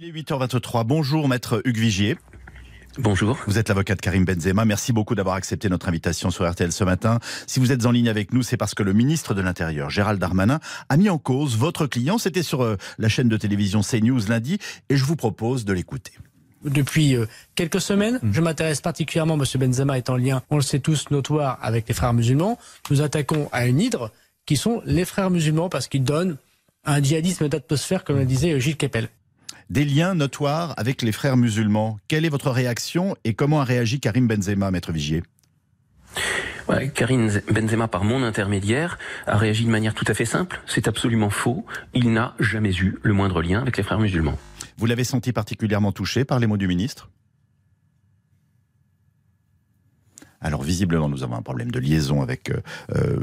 Il est 8h23. Bonjour, maître Hugues Vigier. Bonjour. Vous êtes l'avocat de Karim Benzema. Merci beaucoup d'avoir accepté notre invitation sur RTL ce matin. Si vous êtes en ligne avec nous, c'est parce que le ministre de l'Intérieur, Gérald Darmanin, a mis en cause votre client. C'était sur euh, la chaîne de télévision CNews lundi et je vous propose de l'écouter. Depuis euh, quelques semaines, Mmh. je m'intéresse particulièrement, M. Benzema est en lien, on le sait tous, notoire avec les frères musulmans. Nous attaquons à une hydre qui sont les frères musulmans parce qu'ils donnent un djihadisme d'atmosphère, comme le disait euh, Gilles Kepel. Des liens notoires avec les frères musulmans. Quelle est votre réaction et comment a réagi Karim Benzema, maître Vigier? Ouais, Karim Benzema, par mon intermédiaire, a réagi de manière tout à fait simple. C'est absolument faux. Il n'a jamais eu le moindre lien avec les frères musulmans. Vous l'avez senti particulièrement touché par les mots du ministre? Alors visiblement, nous avons un problème de liaison avec euh, euh,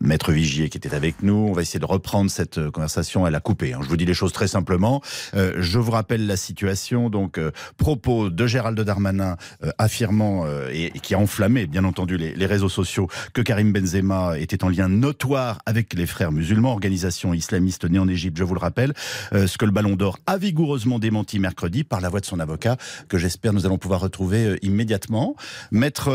Maître Vigier qui était avec nous. On va essayer de reprendre cette euh, conversation. Elle a coupé. hein. Je vous dis les choses très simplement. Euh, je vous rappelle la situation. Donc, euh, propos de Gérald Darmanin euh, affirmant et, et qui a enflammé, bien entendu, les, les réseaux sociaux que Karim Benzema était en lien notoire avec les frères musulmans, organisation islamiste née en Égypte. Je vous le rappelle. Ce que le Ballon d'Or a vigoureusement démenti mercredi par la voix de son avocat, que j'espère nous allons pouvoir retrouver immédiatement. Maître.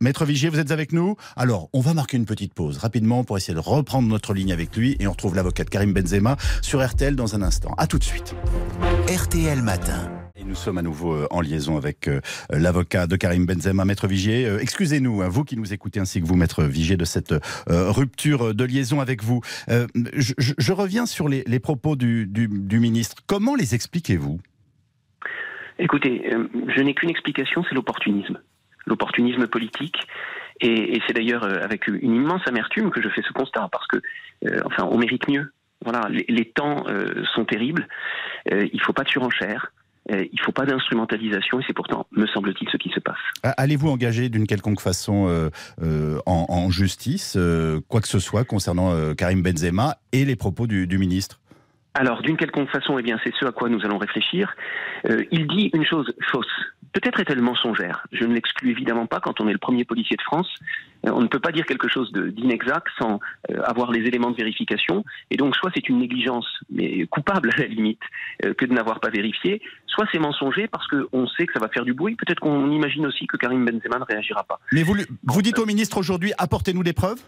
Maître Vigier, vous êtes avec nous Alors, on va marquer une petite pause rapidement pour essayer de reprendre notre ligne avec lui et on retrouve l'avocat de Karim Benzema sur RTL dans un instant. À tout de suite. RTL Matin. Et nous sommes à nouveau euh, en liaison avec euh, l'avocat de Karim Benzema, Maître Vigier. Euh, Excusez-nous, hein, vous qui nous écoutez ainsi que vous, Maître Vigier, de cette rupture de liaison avec vous. Je, je- je reviens sur les, les propos du, du- du ministre. Comment les expliquez-vous? Écoutez, je n'ai qu'une explication, c'est l'opportunisme. L'opportunisme politique. Et, c'est d'ailleurs euh, avec une immense amertume que je fais ce constat, parce que, euh, enfin, on mérite mieux. Voilà, les, temps euh, sont terribles. Il ne faut pas de surenchère. Il ne faut pas d'instrumentalisation. Et c'est pourtant, me semble-t-il, ce qui se passe. Allez-vous engager d'une quelconque façon en, justice quoi que ce soit concernant Karim Benzema et les propos du ministre? Alors, d'une quelconque façon, eh bien, c'est ce à quoi nous allons réfléchir. Euh, il dit une chose fausse. Peut-être est-elle mensongère. Je ne l'exclus évidemment pas quand on est le premier policier de France. Euh, on ne peut pas dire quelque chose d'inexact sans euh, avoir les éléments de vérification. Et donc, soit c'est une négligence, mais coupable à la limite, euh, que de n'avoir pas vérifié, soit c'est mensonger parce qu'on sait que ça va faire du bruit. Peut-être qu'on imagine aussi que Karim Benzema ne réagira pas. Mais vous, vous dites au ministre aujourd'hui, apportez-nous des preuves?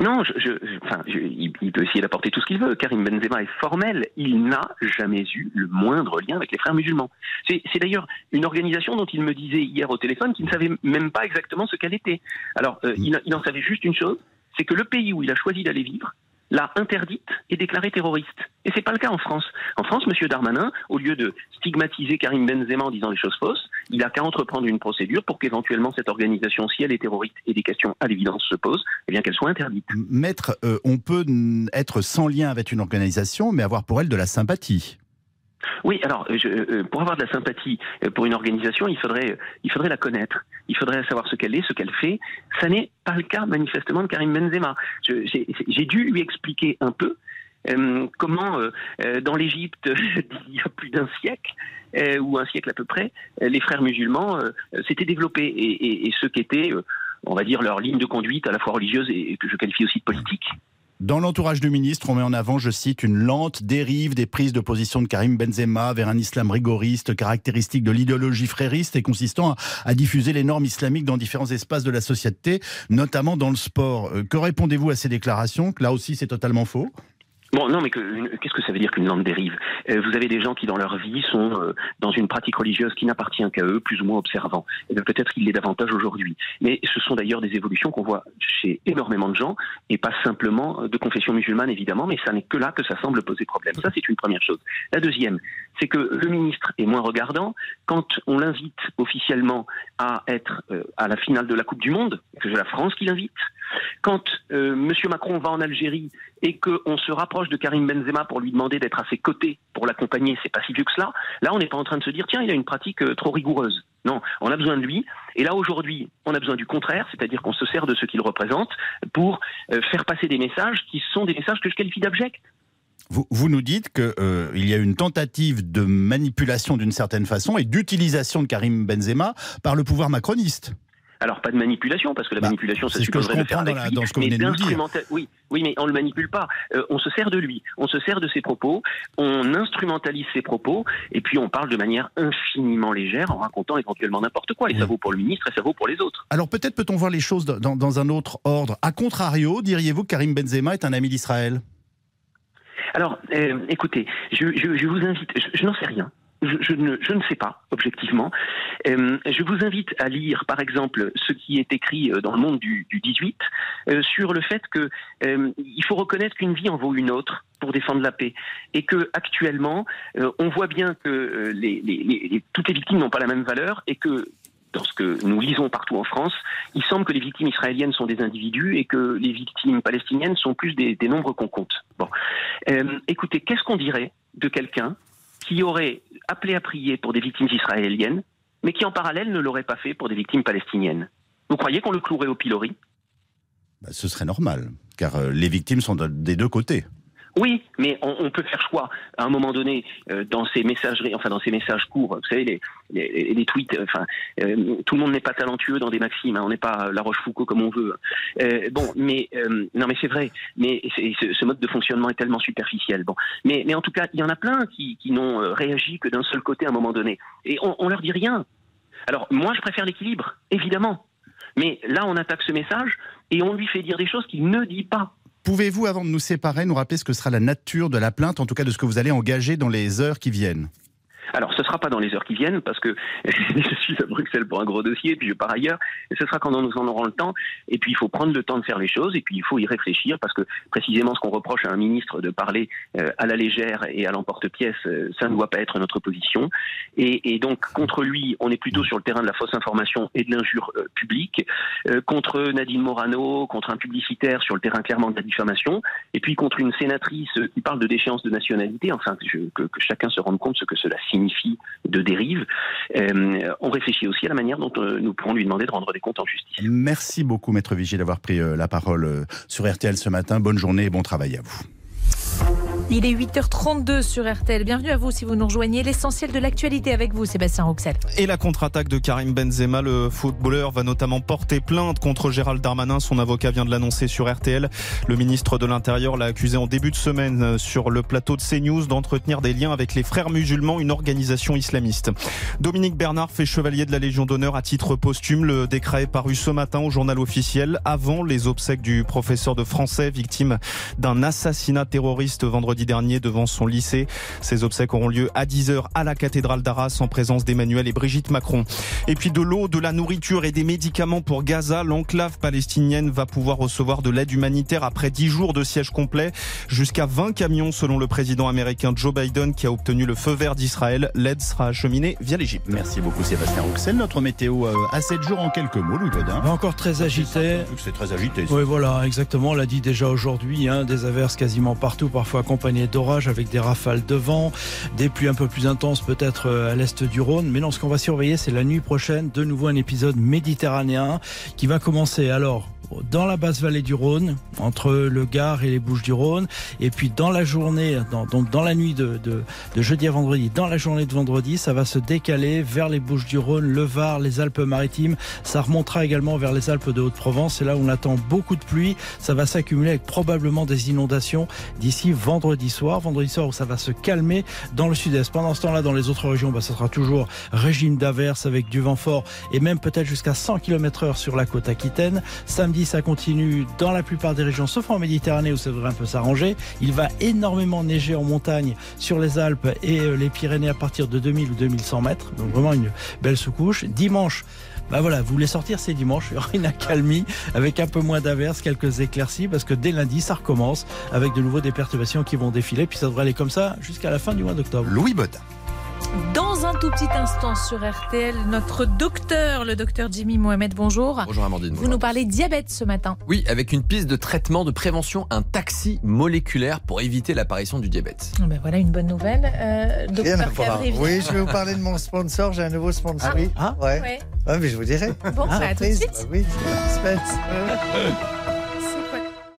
Non, je, je- enfin, je- il, peut essayer d'apporter tout ce qu'il veut. Karim Benzema est formel. Il n'a jamais eu le moindre lien avec les frères musulmans. C'est d'ailleurs une organisation dont il me disait hier au téléphone qu'il ne savait même pas exactement ce qu'elle était. Alors, euh, il en savait juste une chose, c'est que le pays où il a choisi d'aller vivre l'a interdite et déclarée terroriste. Et c'est pas le cas en France. En France, Monsieur Darmanin, au lieu de stigmatiser Karim Benzema en disant les choses fausses, il a qu'à entreprendre une procédure pour qu'éventuellement cette organisation, si elle est terroriste et des questions à l'évidence se posent, eh bien qu'elle soit interdite. Maître, euh, on peut être sans lien avec une organisation, mais avoir pour elle de la sympathie. Oui, alors euh, je, euh, pour avoir de la sympathie euh, pour une organisation, il faudrait, il faudrait la connaître. Il faudrait savoir ce qu'elle est, ce qu'elle fait. Ça n'est pas le cas manifestement de Karim Benzema. J'ai dû lui expliquer un peu euh, comment, euh, euh, dans l'Égypte, il y a plus d'un siècle, euh, ou un siècle à peu près, euh, les frères musulmans euh, euh, s'étaient développés et, et, ce qu'était, euh, on va dire, leur ligne de conduite à la fois religieuse et, et que je qualifie aussi de politique. Dans l'entourage du ministre, on met en avant, je cite, une lente dérive des prises de position de Karim Benzema vers un islam rigoriste, caractéristique de l'idéologie frériste et consistant à, à diffuser les normes islamiques dans différents espaces de la société, notamment dans le sport. Euh, Que répondez-vous à ces déclarations? Là aussi, c'est totalement faux? Bon, non, mais qu'est-ce que ça veut dire qu'une lente dérive? Euh, Vous avez des gens qui, dans leur vie, sont euh, dans une pratique religieuse qui n'appartient qu'à eux, plus ou moins observants. Et bien, peut-être qu'il l'est davantage aujourd'hui. Mais ce sont d'ailleurs des évolutions qu'on voit chez énormément de gens, et pas simplement euh, de confession musulmane, évidemment, mais ça n'est que là que ça semble poser problème. Ça, c'est une première chose. La deuxième, c'est que le ministre est moins regardant quand on l'invite officiellement à être euh, à la finale de la Coupe du Monde, que c'est la France qui l'invite, quand euh, M. Macron va en Algérie et qu'on se rapproche de Karim Benzema pour lui demander d'être à ses côtés pour l'accompagner, c'est pas si vieux que cela. Là, on n'est pas en train de se dire tiens, il a une pratique euh, trop rigoureuse. Non, on a besoin de lui. Et là, aujourd'hui, on a besoin du contraire, c'est-à-dire qu'on se sert de ce qu'il représente pour euh, faire passer des messages qui sont des messages que je qualifie d'abjects. Vous, vous nous dites qu'il y a une tentative de manipulation d'une certaine façon et d'utilisation de Karim Benzema par le pouvoir macroniste. Alors pas de manipulation, parce que la Bah, manipulation, ça c'est ce que je supposerait de faire dans avec la- lui, dans ce mais Oui, oui, mais on le manipule pas. Euh, on se sert de lui, on se sert de ses propos, on instrumentalise ses propos, et puis on parle de manière infiniment légère en racontant éventuellement n'importe quoi. Et ça vaut pour le ministre et ça vaut pour les autres. Alors peut-être peut-on voir les choses dans, dans un autre ordre. A contrario, diriez-vous que Karim Benzema est un ami d'Israël? Alors, euh, écoutez, je, je- je vous invite, je, je n'en sais rien. Je, ne, je ne sais pas, objectivement. Euh, je vous invite à lire, par exemple, ce qui est écrit euh, dans le monde du, du 18 euh, sur le fait que il faut reconnaître qu'une vie en vaut une autre pour défendre la paix, et que actuellement, on voit bien que les, les- les- toutes les victimes n'ont pas la même valeur, et que dans ce que nous lisons partout en France, il semble que les victimes israéliennes sont des individus et que les victimes palestiniennes sont plus des, des nombres qu'on compte. Bon. Écoutez, qu'est-ce qu'on dirait de quelqu'un qui aurait appelé à prier pour des victimes israéliennes, mais qui en parallèle ne l'aurait pas fait pour des victimes palestiniennes Vous croyez qu'on le clouerait au pilori? Bah, Ce serait normal, car euh, les victimes sont de- des deux côtés. Oui, mais on, peut faire choix à un moment donné euh, dans ces messageries, enfin dans ces messages courts. Vous savez, les, les, les tweets. euh, Enfin, euh, tout le monde n'est pas talentueux dans des maximes. hein, on n'est pas La Rochefoucauld comme on veut. Bon, mais non, mais c'est vrai. Mais ce, mode de fonctionnement est tellement superficiel. Bon, mais mais en tout cas, il y en a plein qui, qui n'ont réagi que d'un seul côté à un moment donné, et on, on leur dit rien. Alors moi, je préfère l'équilibre, évidemment. Mais là, on attaque ce message et on lui fait dire des choses qu'il ne dit pas. Pouvez-vous, avant de nous séparer, nous rappeler ce que sera la nature de la plainte, en tout cas de ce que vous allez engager dans les heures qui viennent? Alors, ce sera pas dans les heures qui viennent parce que je suis à Bruxelles pour un gros dossier, puis je pars ailleurs. Ce sera quand nous en aurons le temps. Et puis, il faut prendre le temps de faire les choses et puis il faut y réfléchir parce que précisément ce qu'on reproche à un ministre de parler euh, à la légère et à l'emporte-pièce, euh, ça ne doit pas être notre position. Et, donc, contre lui, on est plutôt sur le terrain de la fausse information et de l'injure euh, publique. Contre Nadine Morano, contre un publicitaire sur le terrain clairement de la diffamation. Et puis contre une sénatrice qui parle de déchéance de nationalité. Enfin, que- que chacun se rende compte ce que cela signifie de dérive. Euh, on réfléchit aussi à la manière dont euh, nous pourrons lui demander de rendre des comptes en justice. Merci beaucoup, Maître Vigier, d'avoir pris euh, la parole sur RTL ce matin. Bonne journée et bon travail à vous. Il est 8h32 sur RTL. Bienvenue à vous si vous nous rejoignez. L'essentiel de l'actualité avec vous, Sébastien Roxel. Et la contre-attaque de Karim Benzema, le footballeur va notamment porter plainte contre Gérald Darmanin. Son avocat vient de l'annoncer sur RTL. Le ministre de l'Intérieur l'a accusé en début de semaine euh, sur le plateau de CNews d'entretenir des liens avec les frères musulmans, une organisation islamiste. Dominique Bernard fait chevalier de la Légion d'honneur à titre posthume. Le décret est paru ce matin au journal officiel avant les obsèques du professeur de français victime d'un assassinat terroriste vendredi dernier devant son lycée. Ces obsèques auront lieu à 10h à la cathédrale d'Arras en présence d'Emmanuel et Brigitte Macron. Et puis de l'eau, de la nourriture et des médicaments pour Gaza. L'enclave palestinienne va pouvoir recevoir de l'aide humanitaire après 10 jours de siège complet. Jusqu'à 20 camions selon le président américain Joe Biden qui a obtenu le feu vert d'Israël. L'aide sera acheminée via l'Égypte. Merci beaucoup, Sébastien Rouxel. Notre météo euh, à 7 jours en quelques mots, Louis Godin. Encore très agité. C'est très agité. Oui, voilà, exactement. On l'a dit déjà aujourd'hui, hein, des averses quasiment partout, parfois accompagnées d'orages avec des rafales de vent, des pluies un peu plus intenses peut-être euh, à l'est du Rhône. Mais non, ce qu'on va surveiller, c'est la nuit prochaine, de nouveau un épisode méditerranéen qui va commencer alors dans la basse vallée du Rhône, entre le Gard et les Bouches du Rhône, et puis dans la journée, donc dans la nuit de, jeudi à vendredi, dans la journée de vendredi, ça va se décaler vers les Bouches du Rhône, le Var, les Alpes-Maritimes. Ça remontera également vers les Alpes de Haute-Provence. C'est là où on attend beaucoup de pluie. Ça va s'accumuler avec probablement des inondations d'ici vendredi soir. Vendredi soir où ça va se calmer dans le sud-est. Pendant ce temps-là, dans les autres régions, bah, ça sera toujours régime d'averse avec du vent fort et même peut-être jusqu'à 100 km heure sur la côte aquitaine. Samedi, ça continue dans la plupart des régions, sauf en Méditerranée où ça devrait un peu s'arranger. Il va énormément neiger en montagne sur les Alpes et euh, les Pyrénées à partir de 2000 ou 2100 mètres. Donc vraiment une belle sous-couche. Dimanche, bah voilà, vous voulez sortir, c'est dimanche. Il y aura une accalmie avec un peu moins d'averses, quelques éclaircies, parce que dès lundi, ça recommence avec de nouveau des perturbations qui vont défiler. Puis ça devrait aller comme ça jusqu'à la fin du mois d'octobre. Louis Bodin. Dans un tout petit instant sur RTL, notre docteur, le docteur Jimmy Mohamed, bonjour. Bonjour Amandine. Vous bonjour. nous parlez diabète ce matin. Oui, avec une piste de traitement de prévention, un taxi moléculaire pour éviter l'apparition du diabète. Ben voilà une bonne nouvelle. Euh, Rien à docteur voir. Oui, je vais vous parler de mon sponsor. J'ai un nouveau sponsor. Ah, ouais. Ouais. Ouais, mais je vous dirai. Bon, bah, à tout de Surprise. suite. Bah oui.